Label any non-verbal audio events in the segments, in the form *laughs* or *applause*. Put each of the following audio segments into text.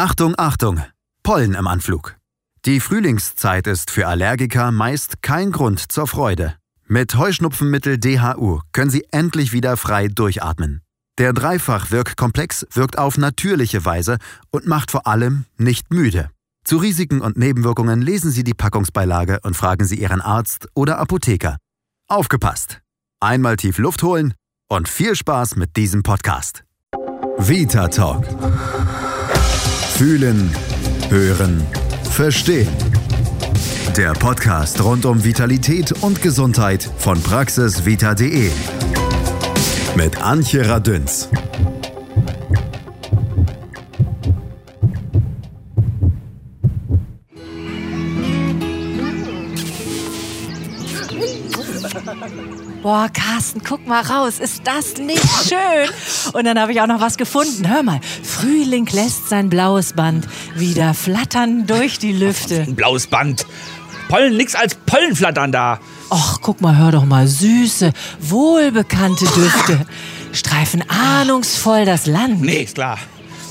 Achtung, Achtung! Pollen im Anflug. Die Frühlingszeit ist für Allergiker meist kein Grund zur Freude. Mit Heuschnupfenmittel DHU können Sie endlich wieder frei durchatmen. Der Dreifach-Wirkkomplex wirkt auf natürliche Weise und macht vor allem nicht müde. Zu Risiken und Nebenwirkungen lesen Sie die Packungsbeilage und fragen Sie Ihren Arzt oder Apotheker. Aufgepasst! Einmal tief Luft holen und viel Spaß mit diesem Podcast. Vita Talk. Fühlen, hören, verstehen. Der Podcast rund um Vitalität und Gesundheit von praxisvita.de. Mit Antje Radünz. Boah, Carsten, guck mal raus, ist das nicht schön? Und dann habe ich auch noch was gefunden. Hör mal, Frühling lässt sein blaues Band wieder flattern durch die Lüfte. Ein blaues Band. Pollen, nix als Pollenflattern da. Och, guck mal, hör doch mal, süße, wohlbekannte Düfte. Streifen ahnungsvoll das Land. Nee, ist klar.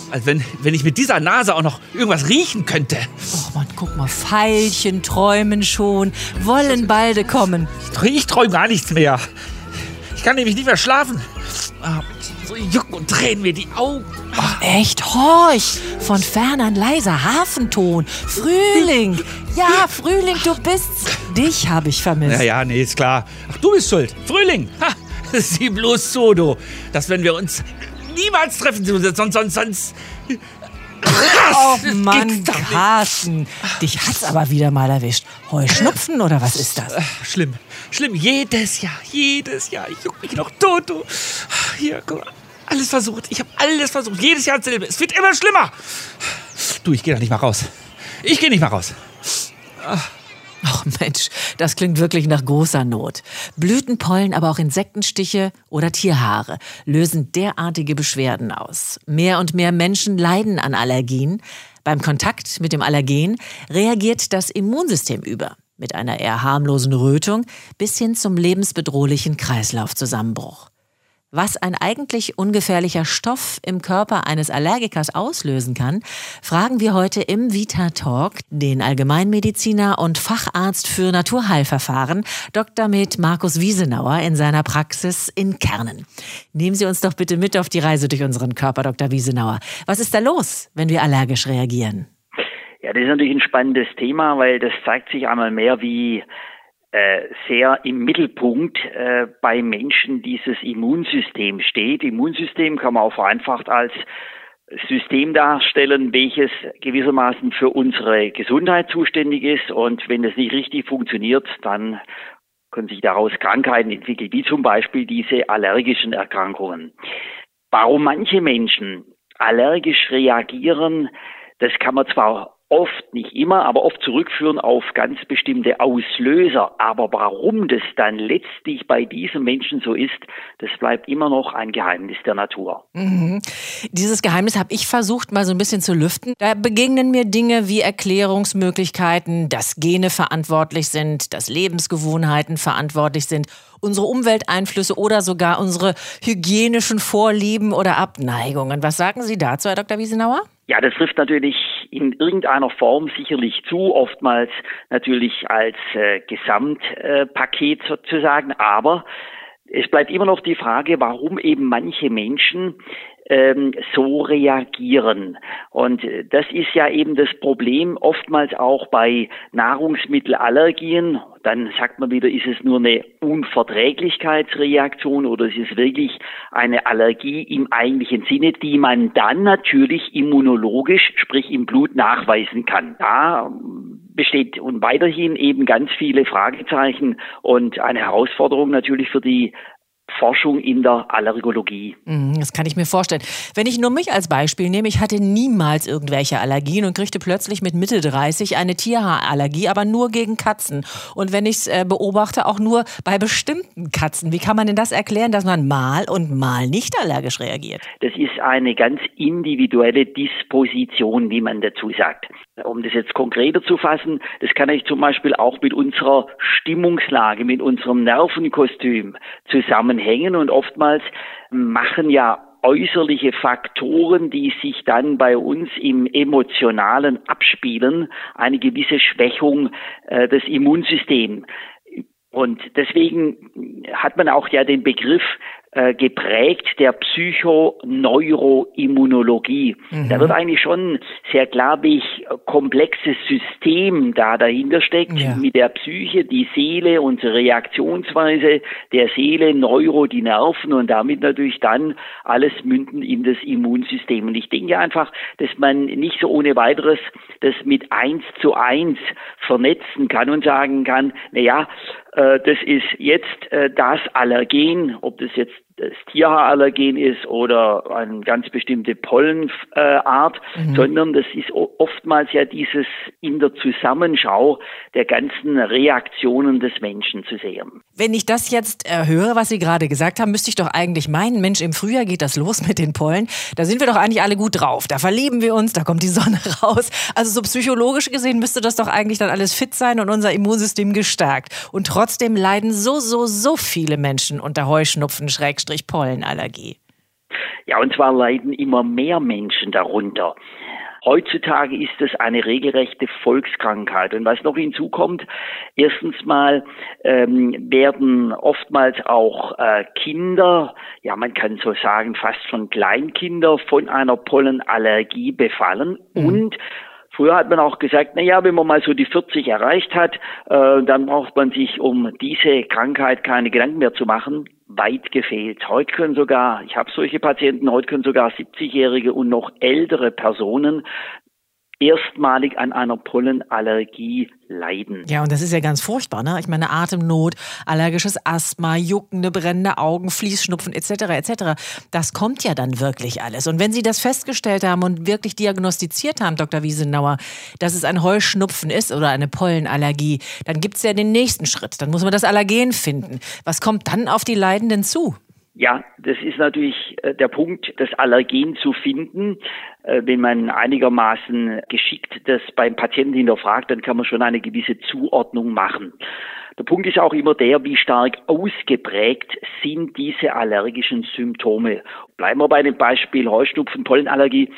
Als wenn, wenn ich mit dieser Nase auch noch irgendwas riechen könnte. Och man, guck mal, Veilchen träumen schon, wollen balde kommen. Ich träume gar nichts mehr. Ich kann nämlich nicht mehr schlafen. Ah, So jucken und drehen mir die Augen. Och, echt, horch! Von fern ein leiser Hafenton. Frühling! Ja, Frühling, du bist's. Dich habe ich vermisst. Ja, ja, nee, ist klar. Ach, du bist schuld. Frühling. Ha, sieh bloß so, du. Dass wenn wir uns niemals treffen, sonst, sonst, sonst... Oh Das Mann. Carsten, dich hat's aber wieder mal erwischt. Heuschnupfen oder was ist das? Schlimm. Schlimm. Jedes Jahr. Jedes Jahr. Ich juck mich noch tot, du. Hier, guck mal. Alles versucht. Ich habe alles versucht. Jedes Jahr dasselbe. Es wird immer schlimmer. Du, ich gehe da nicht mal raus. Ich gehe nicht mal raus. Ach Mensch, das klingt wirklich nach großer Not. Blütenpollen, aber auch Insektenstiche oder Tierhaare lösen derartige Beschwerden aus. Mehr und mehr Menschen leiden an Allergien. Beim Kontakt mit dem Allergen reagiert das Immunsystem über. Mit einer eher harmlosen Rötung bis hin zum lebensbedrohlichen Kreislaufzusammenbruch. Was ein eigentlich ungefährlicher Stoff im Körper eines Allergikers auslösen kann, fragen wir heute im Vita Talk den Allgemeinmediziner und Facharzt für Naturheilverfahren Dr. Med Markus Wiesenauer in seiner Praxis in Kernen. Nehmen Sie uns doch bitte mit auf die Reise durch unseren Körper, Dr. Wiesenauer. Was ist da los, wenn wir allergisch reagieren? Ja, das ist natürlich ein spannendes Thema, weil das zeigt sich einmal mehr, wie sehr im Mittelpunkt äh, bei Menschen dieses Immunsystem steht. Immunsystem kann man auch vereinfacht als System darstellen, welches gewissermaßen für unsere Gesundheit zuständig ist. Und wenn das nicht richtig funktioniert, dann können sich daraus Krankheiten entwickeln, wie zum Beispiel diese allergischen Erkrankungen. Warum manche Menschen allergisch reagieren, das kann man zwar oft, nicht immer, aber oft zurückführen auf ganz bestimmte Auslöser. Aber warum das dann letztlich bei diesem Menschen so ist, das bleibt immer noch ein Geheimnis der Natur. Mhm. Dieses Geheimnis habe ich versucht, mal so ein bisschen zu lüften. Da begegnen mir Dinge wie Erklärungsmöglichkeiten, dass Gene verantwortlich sind, dass Lebensgewohnheiten verantwortlich sind, unsere Umwelteinflüsse oder sogar unsere hygienischen Vorlieben oder Abneigungen. Was sagen Sie dazu, Herr Dr. Wiesenauer? Ja, das trifft natürlich in irgendeiner Form sicherlich zu, oftmals natürlich als äh, Gesamtpaket äh, sozusagen, aber es bleibt immer noch die Frage, warum eben manche Menschen ähm, so reagieren. Und äh, das ist ja eben das Problem oftmals auch bei Nahrungsmittelallergien. Dann sagt man wieder, ist es nur eine Unverträglichkeitsreaktion oder ist es wirklich eine Allergie im eigentlichen Sinne, die man dann natürlich immunologisch, sprich im Blut nachweisen kann. Da besteht und weiterhin eben ganz viele Fragezeichen und eine Herausforderung natürlich für die Forschung in der Allergologie. Mhm, Das kann ich mir vorstellen. Wenn ich nur mich als Beispiel nehme, ich hatte niemals irgendwelche Allergien und kriegte plötzlich mit Mitte 30 eine Tierhaarallergie, aber nur gegen Katzen. Und wenn ich es äh, beobachte, auch nur bei bestimmten Katzen. Wie kann man denn das erklären, dass man mal und mal nicht allergisch reagiert? Das ist eine ganz individuelle Disposition, wie man dazu sagt. Um das jetzt konkreter zu fassen, das kann ich zum Beispiel auch mit unserer Stimmungslage, mit unserem Nervenkostüm zusammenhängen und oftmals machen ja äußerliche Faktoren, die sich dann bei uns im Emotionalen abspielen, eine gewisse Schwächung äh, des Immunsystems. Und deswegen hat man auch ja den Begriff geprägt der Psychoneuroimmunologie. Mhm. Da wird eigentlich schon sehr klar, welch komplexes System da dahinter steckt ja. mit der Psyche, die Seele, unsere Reaktionsweise der Seele, Neuro, die Nerven und damit natürlich dann alles münden in das Immunsystem. Und ich denke einfach, dass man nicht so ohne weiteres das mit eins zu eins vernetzen kann und sagen kann, na ja, äh, das ist jetzt äh, das Allergen, ob das jetzt das Tierhaarallergen ist oder eine ganz bestimmte Pollenart, mhm. sondern das ist oftmals ja dieses in der Zusammenschau der ganzen Reaktionen des Menschen zu sehen. Wenn ich das jetzt äh, höre, was Sie gerade gesagt haben, müsste ich doch eigentlich meinen, Mensch, im Frühjahr geht das los mit den Pollen. Da sind wir doch eigentlich alle gut drauf. Da verlieben wir uns, da kommt die Sonne *laughs* raus. Also so psychologisch gesehen müsste das doch eigentlich dann alles fit sein und unser Immunsystem gestärkt. Und trotzdem leiden so, so, so viele Menschen unter Heuschnupfen, Schrägstrich Pollenallergie. Ja, und zwar leiden immer mehr Menschen darunter. Heutzutage ist es eine regelrechte Volkskrankheit. Und was noch hinzukommt, erstens mal ähm, werden oftmals auch äh, Kinder, ja man kann so sagen fast schon Kleinkinder von einer Pollenallergie befallen mhm. und Früher hat man auch gesagt, na ja, wenn man mal so die 40 erreicht hat, äh, dann braucht man sich um diese Krankheit keine Gedanken mehr zu machen. Weit gefehlt. Heute können sogar, ich habe solche Patienten, heute können sogar 70-Jährige und noch ältere Personen erstmalig an einer Pollenallergie leiden. Ja, und das ist ja ganz furchtbar, ne? Ich meine Atemnot, allergisches Asthma, juckende, brennende Augen, Fließschnupfen etc. etc. Das kommt ja dann wirklich alles. Und wenn Sie das festgestellt haben und wirklich diagnostiziert haben, Dr. Wiesenauer, dass es ein Heuschnupfen ist oder eine Pollenallergie, dann gibt es ja den nächsten Schritt. Dann muss man das Allergen finden. Was kommt dann auf die Leidenden zu? Ja, das ist natürlich äh, der Punkt, das Allergen zu finden. Äh, wenn man einigermaßen geschickt das beim Patienten hinterfragt, dann kann man schon eine gewisse Zuordnung machen. Der Punkt ist auch immer der, wie stark ausgeprägt sind diese allergischen Symptome. Bleiben wir bei dem Beispiel Heuschnupfen, Pollenallergie.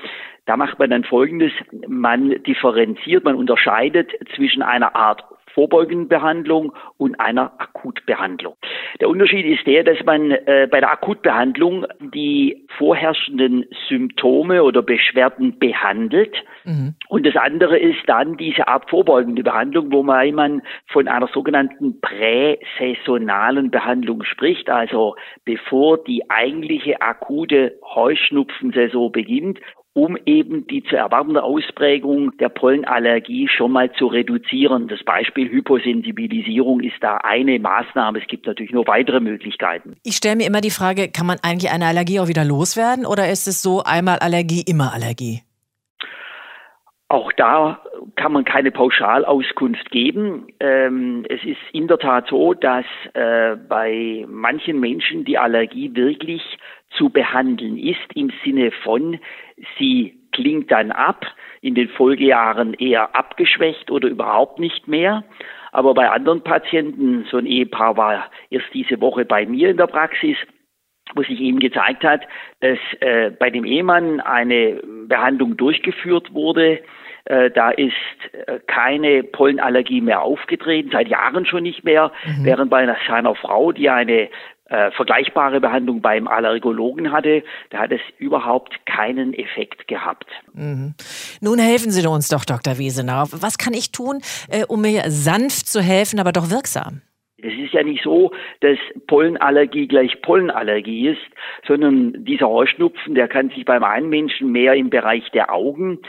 Da macht man dann Folgendes. Man differenziert, man unterscheidet zwischen einer Art vorbeugenden Behandlung und einer Akutbehandlung. Der Unterschied ist der, dass man äh, bei der Akutbehandlung die vorherrschenden Symptome oder Beschwerden behandelt. Mhm. Und das andere ist dann diese Art vorbeugende Behandlung, wo man von einer sogenannten präsaisonalen Behandlung spricht, also bevor die eigentliche akute Heuschnupfensaison beginnt um eben die zu erwartende Ausprägung der Pollenallergie schon mal zu reduzieren. Das Beispiel Hyposensibilisierung ist da eine Maßnahme. Es gibt natürlich noch weitere Möglichkeiten. Ich stelle mir immer die Frage, kann man eigentlich eine Allergie auch wieder loswerden oder ist es so einmal Allergie, immer Allergie? Auch da kann man keine Pauschalauskunft geben. Ähm, es ist in der Tat so, dass äh, bei manchen Menschen die Allergie wirklich zu behandeln ist im Sinne von, sie klingt dann ab, in den Folgejahren eher abgeschwächt oder überhaupt nicht mehr. Aber bei anderen Patienten, so ein Ehepaar war erst diese Woche bei mir in der Praxis, wo sich eben gezeigt hat, dass äh, bei dem Ehemann eine Behandlung durchgeführt wurde. Äh, da ist äh, keine Pollenallergie mehr aufgetreten, seit Jahren schon nicht mehr, mhm. während bei einer, seiner Frau, die eine äh, vergleichbare Behandlung beim Allergologen hatte, da hat es überhaupt keinen Effekt gehabt. Mhm. Nun helfen Sie uns doch, Dr. Wiesenau. Was kann ich tun, äh, um mir sanft zu helfen, aber doch wirksam? Es ist ja nicht so, dass Pollenallergie gleich Pollenallergie ist, sondern dieser Heuschnupfen, der kann sich beim einen Menschen mehr im Bereich der Augen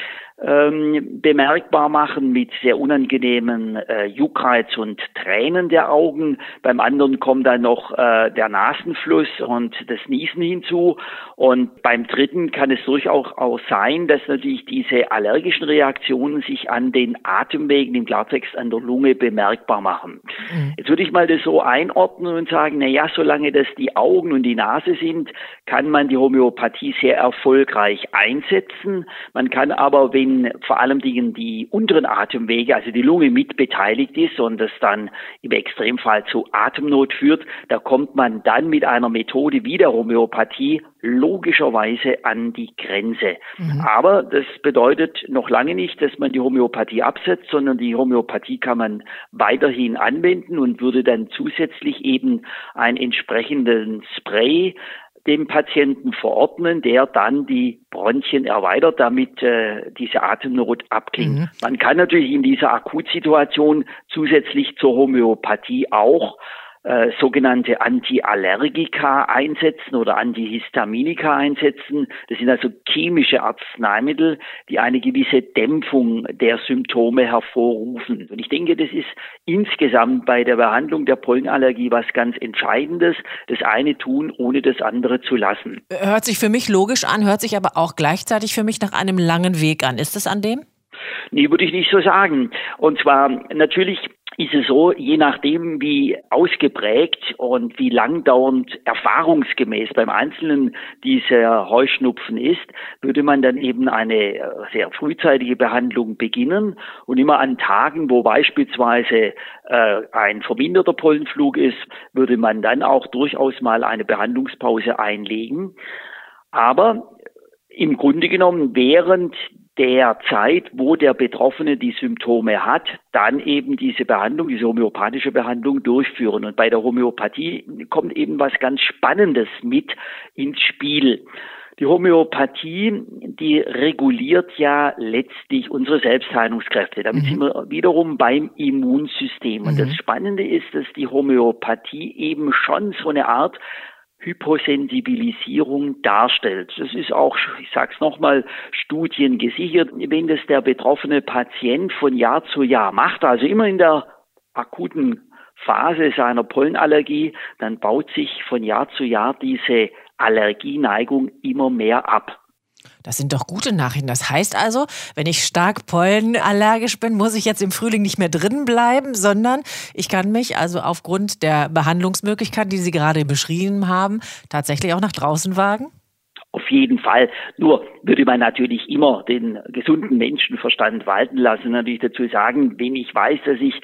ähm, bemerkbar machen mit sehr unangenehmen äh, Juckreiz und Tränen der Augen. Beim anderen kommt dann noch äh, der Nasenfluss und das Niesen hinzu. Und beim dritten kann es durchaus auch sein, dass natürlich diese allergischen Reaktionen sich an den Atemwegen, im Klartext an der Lunge bemerkbar machen. Mhm. Jetzt würde ich mal das so einordnen und sagen, na ja, solange das die Augen und die Nase sind, kann man die Homöopathie sehr erfolgreich einsetzen. Man kann aber, wenn wenn vor allem die unteren Atemwege, also die Lunge mit beteiligt ist und das dann im Extremfall zu Atemnot führt, da kommt man dann mit einer Methode wie der Homöopathie logischerweise an die Grenze. Mhm. Aber das bedeutet noch lange nicht, dass man die Homöopathie absetzt, sondern die Homöopathie kann man weiterhin anwenden und würde dann zusätzlich eben einen entsprechenden Spray dem Patienten verordnen, der dann die Bronchien erweitert, damit äh, diese Atemnot abklingt. Mhm. Man kann natürlich in dieser Akutsituation zusätzlich zur Homöopathie auch äh, sogenannte Antiallergika einsetzen oder Antihistaminika einsetzen. Das sind also chemische Arzneimittel, die eine gewisse Dämpfung der Symptome hervorrufen. Und ich denke, das ist insgesamt bei der Behandlung der Pollenallergie was ganz Entscheidendes. Das eine tun, ohne das andere zu lassen. Hört sich für mich logisch an, hört sich aber auch gleichzeitig für mich nach einem langen Weg an. Ist es an dem? Nee, würde ich nicht so sagen. Und zwar natürlich ist es so, je nachdem, wie ausgeprägt und wie langdauernd erfahrungsgemäß beim Einzelnen dieser Heuschnupfen ist, würde man dann eben eine äh, sehr frühzeitige Behandlung beginnen und immer an Tagen, wo beispielsweise äh, ein verminderter Pollenflug ist, würde man dann auch durchaus mal eine Behandlungspause einlegen. Aber im Grunde genommen, während der Zeit, wo der Betroffene die Symptome hat, dann eben diese Behandlung, diese homöopathische Behandlung durchführen. Und bei der Homöopathie kommt eben was ganz Spannendes mit ins Spiel. Die Homöopathie, die reguliert ja letztlich unsere Selbstheilungskräfte. Damit mhm. sind wir wiederum beim Immunsystem. Und mhm. das Spannende ist, dass die Homöopathie eben schon so eine Art Hyposensibilisierung darstellt. Das ist auch, ich sage es nochmal, Studien gesichert. Wenn das der betroffene Patient von Jahr zu Jahr macht, also immer in der akuten Phase seiner Pollenallergie, dann baut sich von Jahr zu Jahr diese Allergieneigung immer mehr ab. Das sind doch gute Nachrichten. Das heißt also, wenn ich stark pollenallergisch bin, muss ich jetzt im Frühling nicht mehr drin bleiben, sondern ich kann mich also aufgrund der Behandlungsmöglichkeiten, die Sie gerade beschrieben haben, tatsächlich auch nach draußen wagen? Auf jeden Fall. Nur würde man natürlich immer den gesunden Menschenverstand walten lassen. Natürlich dazu sagen, wenn ich weiß, dass ich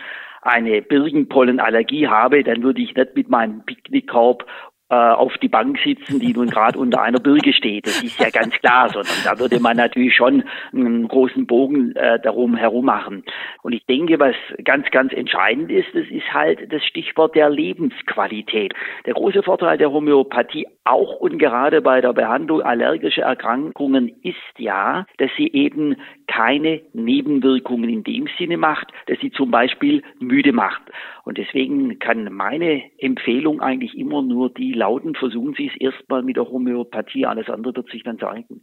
eine Birkenpollenallergie habe, dann würde ich nicht mit meinem Picknickkorb auf die Bank sitzen, die nun gerade unter einer Birke steht. Das ist ja ganz klar, sondern da würde man natürlich schon einen großen Bogen äh, darum herum machen. Und ich denke, was ganz, ganz entscheidend ist, das ist halt das Stichwort der Lebensqualität. Der große Vorteil der Homöopathie auch und gerade bei der Behandlung allergischer Erkrankungen ist ja, dass sie eben keine Nebenwirkungen in dem Sinne macht, dass sie zum Beispiel müde macht. Und deswegen kann meine Empfehlung eigentlich immer nur die lauten, versuchen Sie es erstmal mit der Homöopathie, alles andere wird sich dann zeigen.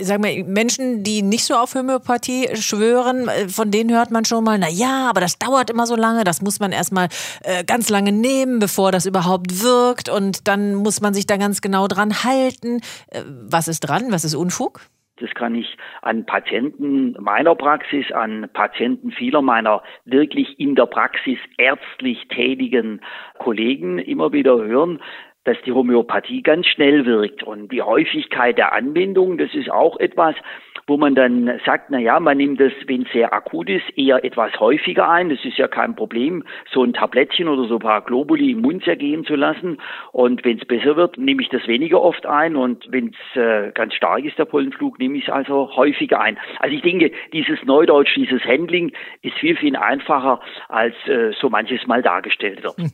Sag mal, Menschen, die nicht so auf Homöopathie schwören, von denen hört man schon mal, na ja, aber das dauert immer so lange, das muss man erstmal äh, ganz lange nehmen, bevor das überhaupt wirkt und dann muss man sich da ganz genau dran halten. Äh, was ist dran? Was ist Unfug? Das kann ich an Patienten meiner Praxis, an Patienten vieler meiner wirklich in der Praxis ärztlich tätigen Kollegen immer wieder hören, dass die Homöopathie ganz schnell wirkt. Und die Häufigkeit der Anwendung, das ist auch etwas, wo man dann sagt, na ja, man nimmt das, wenn es sehr akut ist, eher etwas häufiger ein. Das ist ja kein Problem, so ein Tablettchen oder so ein paar Globuli im Mund zergehen zu lassen. Und wenn es besser wird, nehme ich das weniger oft ein. Und wenn es äh, ganz stark ist, der Pollenflug, nehme ich es also häufiger ein. Also ich denke, dieses Neudeutsch, dieses Handling ist viel, viel einfacher, als äh, so manches Mal dargestellt wird. *laughs*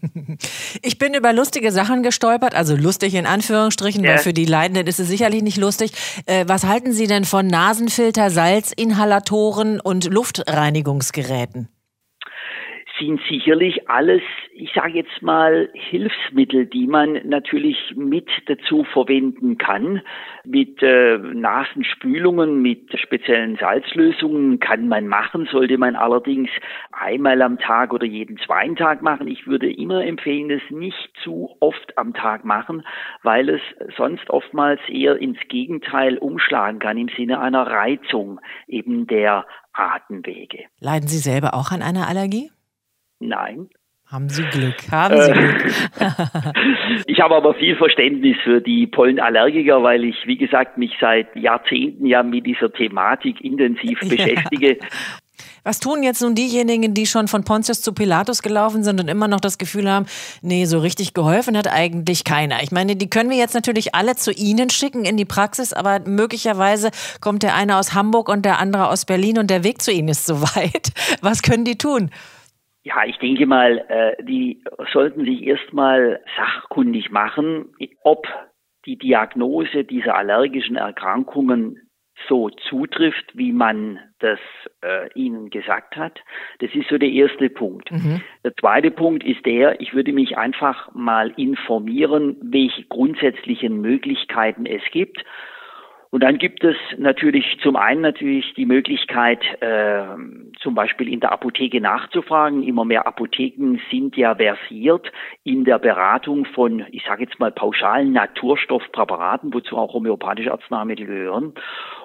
Ich bin über lustige Sachen gestolpert, also lustig in Anführungsstrichen, ja. weil für die Leidenden ist es sicherlich nicht lustig. Äh, was halten Sie denn von Nasen Nasenfilter, Salzinhalatoren und Luftreinigungsgeräten? sind sicherlich alles, ich sage jetzt mal, Hilfsmittel, die man natürlich mit dazu verwenden kann. Mit äh, Nasenspülungen, mit speziellen Salzlösungen kann man machen, sollte man allerdings einmal am Tag oder jeden zweiten Tag machen. Ich würde immer empfehlen, das nicht zu oft am Tag machen, weil es sonst oftmals eher ins Gegenteil umschlagen kann im Sinne einer Reizung eben der Atemwege. Leiden Sie selber auch an einer Allergie? Nein. Haben Sie Glück, haben Sie Glück. *laughs* ich habe aber viel Verständnis für die Pollenallergiker, weil ich, wie gesagt, mich seit Jahrzehnten ja mit dieser Thematik intensiv beschäftige. Was tun jetzt nun diejenigen, die schon von Pontius zu Pilatus gelaufen sind und immer noch das Gefühl haben, nee, so richtig geholfen hat eigentlich keiner? Ich meine, die können wir jetzt natürlich alle zu Ihnen schicken in die Praxis, aber möglicherweise kommt der eine aus Hamburg und der andere aus Berlin und der Weg zu Ihnen ist so *laughs* weit. Was können die tun? Ja, ich denke mal, äh, die sollten sich erstmal sachkundig machen, ob die Diagnose dieser allergischen Erkrankungen so zutrifft, wie man das äh, Ihnen gesagt hat. Das ist so der erste Punkt. Mhm. Der zweite Punkt ist der, ich würde mich einfach mal informieren, welche grundsätzlichen Möglichkeiten es gibt und dann gibt es natürlich zum einen natürlich die Möglichkeit, äh, zum Beispiel in der Apotheke nachzufragen. Immer mehr Apotheken sind ja versiert in der Beratung von, ich sage jetzt mal, pauschalen Naturstoffpräparaten, wozu auch homöopathische Arzneimittel gehören.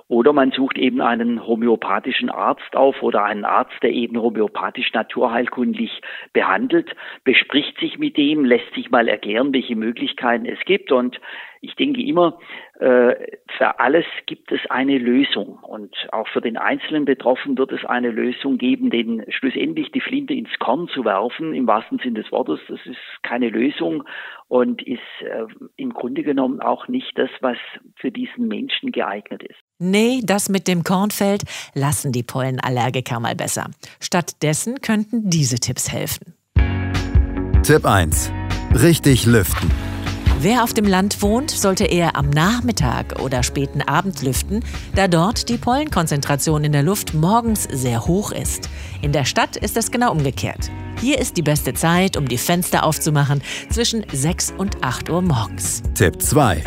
Oder man sucht eben einen homöopathischen Arzt auf oder einen Arzt, der eben homöopathisch naturheilkundlich behandelt, bespricht sich mit dem, lässt sich mal erklären, welche Möglichkeiten es gibt. Und ich denke immer, äh, für alles gibt es eine Lösung. Und auch für den einzelnen Betroffenen wird es eine Lösung geben, denn schlussendlich die Flinte ins Korn zu werfen, im wahrsten Sinne des Wortes, das ist keine Lösung und ist äh, im Grunde genommen auch nicht das, was für diesen Menschen geeignet ist. Nee, das mit dem Kornfeld lassen die Pollenallergiker mal besser. Stattdessen könnten diese Tipps helfen. Tipp 1. Richtig lüften. Wer auf dem Land wohnt, sollte eher am Nachmittag oder späten Abend lüften, da dort die Pollenkonzentration in der Luft morgens sehr hoch ist. In der Stadt ist es genau umgekehrt. Hier ist die beste Zeit, um die Fenster aufzumachen, zwischen 6 und 8 Uhr morgens. Tipp 2.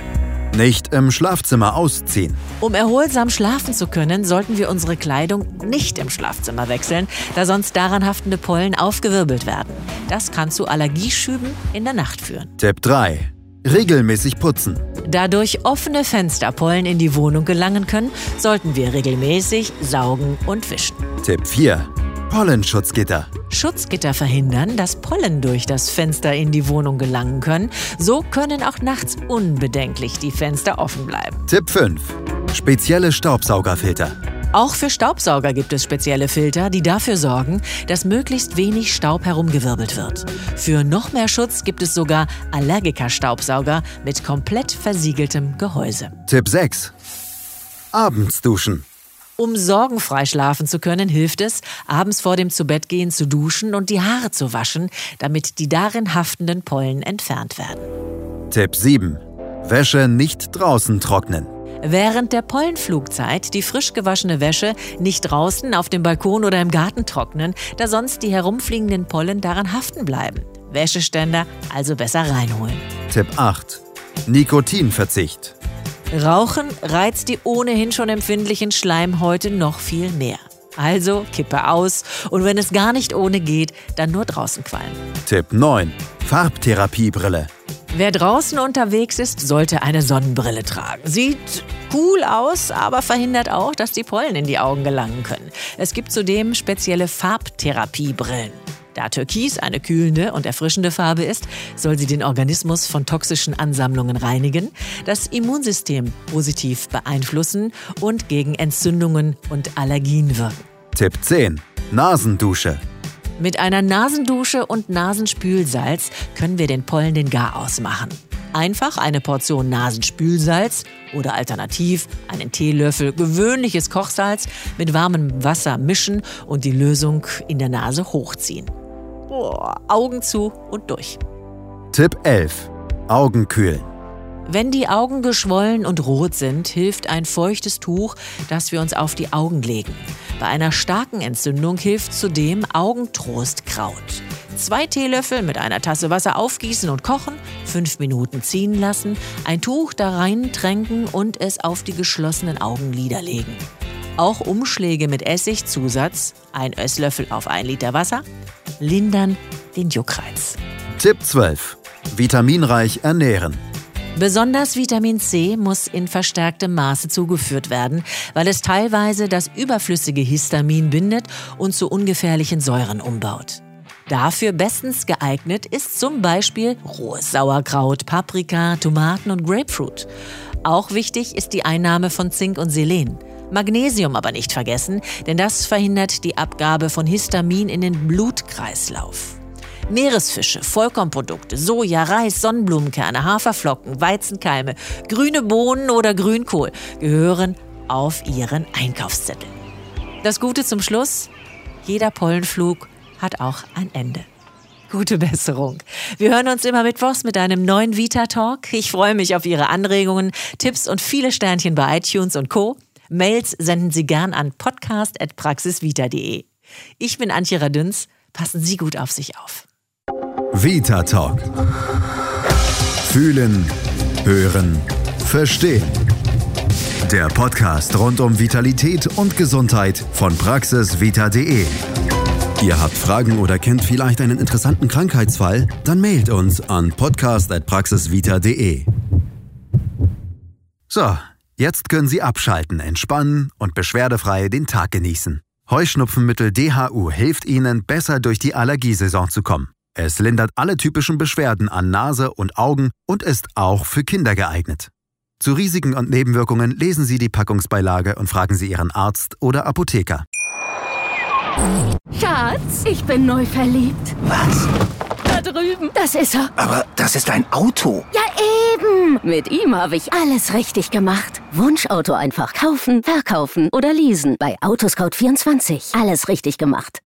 Nicht im Schlafzimmer ausziehen. Um erholsam schlafen zu können, sollten wir unsere Kleidung nicht im Schlafzimmer wechseln, da sonst daran haftende Pollen aufgewirbelt werden. Das kann zu Allergieschüben in der Nacht führen. Tipp 3. Regelmäßig putzen. Da durch offene Fenster Pollen in die Wohnung gelangen können, sollten wir regelmäßig saugen und wischen. Tipp 4. Pollenschutzgitter. Schutzgitter verhindern, dass Pollen durch das Fenster in die Wohnung gelangen können. So können auch nachts unbedenklich die Fenster offen bleiben. Tipp 5. Spezielle Staubsaugerfilter. Auch für Staubsauger gibt es spezielle Filter, die dafür sorgen, dass möglichst wenig Staub herumgewirbelt wird. Für noch mehr Schutz gibt es sogar Allergiker-Staubsauger mit komplett versiegeltem Gehäuse. Tipp 6. Abends duschen. Um sorgenfrei schlafen zu können, hilft es, abends vor dem Zubettgehen zu duschen und die Haare zu waschen, damit die darin haftenden Pollen entfernt werden. Tipp 7. Wäsche nicht draußen trocknen. Während der Pollenflugzeit die frisch gewaschene Wäsche nicht draußen auf dem Balkon oder im Garten trocknen, da sonst die herumfliegenden Pollen daran haften bleiben. Wäscheständer also besser reinholen. Tipp 8. Nikotinverzicht. Rauchen reizt die ohnehin schon empfindlichen Schleimhäute noch viel mehr. Also Kippe aus und wenn es gar nicht ohne geht, dann nur draußen qualmen. Tipp 9. Farbtherapiebrille. Wer draußen unterwegs ist, sollte eine Sonnenbrille tragen. Sieht cool aus, aber verhindert auch, dass die Pollen in die Augen gelangen können. Es gibt zudem spezielle Farbtherapiebrillen. Da Türkis eine kühlende und erfrischende Farbe ist, soll sie den Organismus von toxischen Ansammlungen reinigen, das Immunsystem positiv beeinflussen und gegen Entzündungen und Allergien wirken. Tipp 10. Nasendusche. Mit einer Nasendusche und Nasenspülsalz können wir den Pollen den Garaus machen. Einfach eine Portion Nasenspülsalz oder alternativ einen Teelöffel gewöhnliches Kochsalz mit warmem Wasser mischen und die Lösung in der Nase hochziehen. Boah, Augen zu und durch. Tipp 11. Augen kühlen. Wenn die Augen geschwollen und rot sind, hilft ein feuchtes Tuch, das wir uns auf die Augen legen. Bei einer starken Entzündung hilft zudem Augentrostkraut. Zwei Teelöffel mit einer Tasse Wasser aufgießen und kochen, fünf Minuten ziehen lassen, ein Tuch da reintränken und es auf die geschlossenen Augenlider legen. Auch Umschläge mit Essigzusatz, ein Esslöffel auf ein Liter Wasser, lindern den Juckreiz. Tipp 12. Vitaminreich ernähren. Besonders Vitamin C muss in verstärktem Maße zugeführt werden, weil es teilweise das überflüssige Histamin bindet und zu ungefährlichen Säuren umbaut. Dafür bestens geeignet ist zum Beispiel rohes Sauerkraut, Paprika, Tomaten und Grapefruit. Auch wichtig ist die Einnahme von Zink und Selen. Magnesium aber nicht vergessen, denn das verhindert die Abgabe von Histamin in den Blutkreislauf. Meeresfische, Vollkornprodukte, Soja, Reis, Sonnenblumenkerne, Haferflocken, Weizenkeime, grüne Bohnen oder Grünkohl gehören auf Ihren Einkaufszettel. Das Gute zum Schluss, jeder Pollenflug hat auch ein Ende. Gute Besserung. Wir hören uns immer mittwochs mit einem neuen Vita Talk. Ich freue mich auf Ihre Anregungen, Tipps und viele Sternchen bei iTunes und Co. Mails senden Sie gern an podcast.praxisvita.de. Ich bin Antje Radüns. Passen Sie gut auf sich auf. Vita Talk. Fühlen, hören, verstehen. Der Podcast rund um Vitalität und Gesundheit von praxisvita.de. Ihr habt Fragen oder kennt vielleicht einen interessanten Krankheitsfall? Dann mailt uns an podcast.praxisvita.de. So, jetzt können Sie abschalten, entspannen und beschwerdefrei den Tag genießen. Heuschnupfenmittel DHU hilft Ihnen, besser durch die Allergiesaison zu kommen. Es lindert alle typischen Beschwerden an Nase und Augen und ist auch für Kinder geeignet. Zu Risiken und Nebenwirkungen lesen Sie die Packungsbeilage und fragen Sie Ihren Arzt oder Apotheker. Schatz, ich bin neu verliebt. Was? Da drüben. Das ist er. Aber das ist ein Auto. Ja, eben. Mit ihm habe ich alles richtig gemacht. Wunschauto einfach kaufen, verkaufen oder leasen. Bei Autoscout24. Alles richtig gemacht.